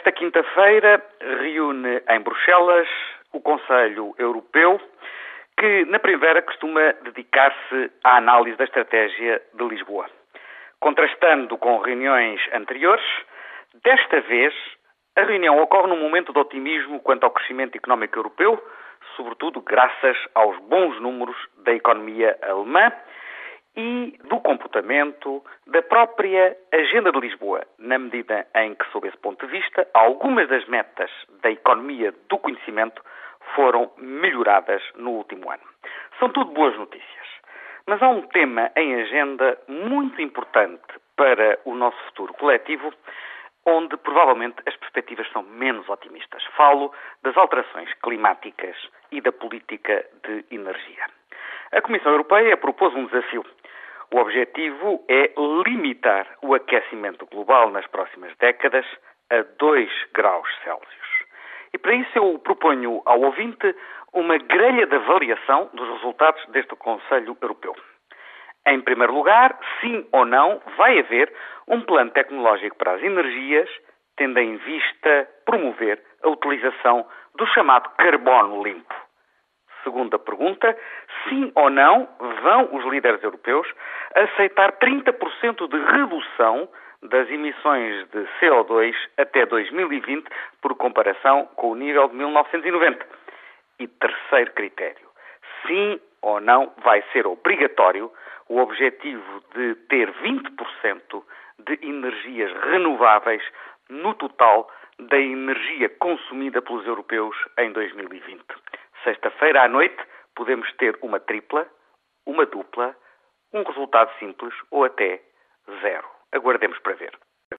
Esta quinta-feira reúne em Bruxelas o Conselho Europeu, que na primavera costuma dedicar-se à análise da estratégia de Lisboa. Contrastando com reuniões anteriores, desta vez a reunião ocorre num momento de otimismo quanto ao crescimento económico europeu, sobretudo graças aos bons números da economia alemã e do comportamento da própria Agenda de Lisboa, na medida em que, sob esse ponto de vista, algumas das metas da economia do conhecimento foram melhoradas no último ano. São tudo boas notícias. Mas há um tema em agenda muito importante para o nosso futuro coletivo, onde provavelmente as perspectivas são menos otimistas. Falo das alterações climáticas e da política de energia. A Comissão Europeia propôs um desafio. O objetivo é limitar o aquecimento global nas próximas décadas a 2 graus Celsius. E para isso eu proponho ao ouvinte uma grelha de avaliação dos resultados deste Conselho Europeu. Em primeiro lugar, sim ou não, vai haver um plano tecnológico para as energias, tendo em vista promover a utilização do chamado carbono limpo. Segunda pergunta, sim ou não vão os líderes europeus aceitar 30% de redução das emissões de CO2 até 2020 por comparação com o nível de 1990? E terceiro critério, sim ou não vai ser obrigatório o objetivo de ter 20% de energias renováveis no total da energia consumida pelos europeus em 2020. Sexta-feira à noite podemos ter uma tripla, uma dupla, um resultado simples ou até zero. Aguardemos para ver.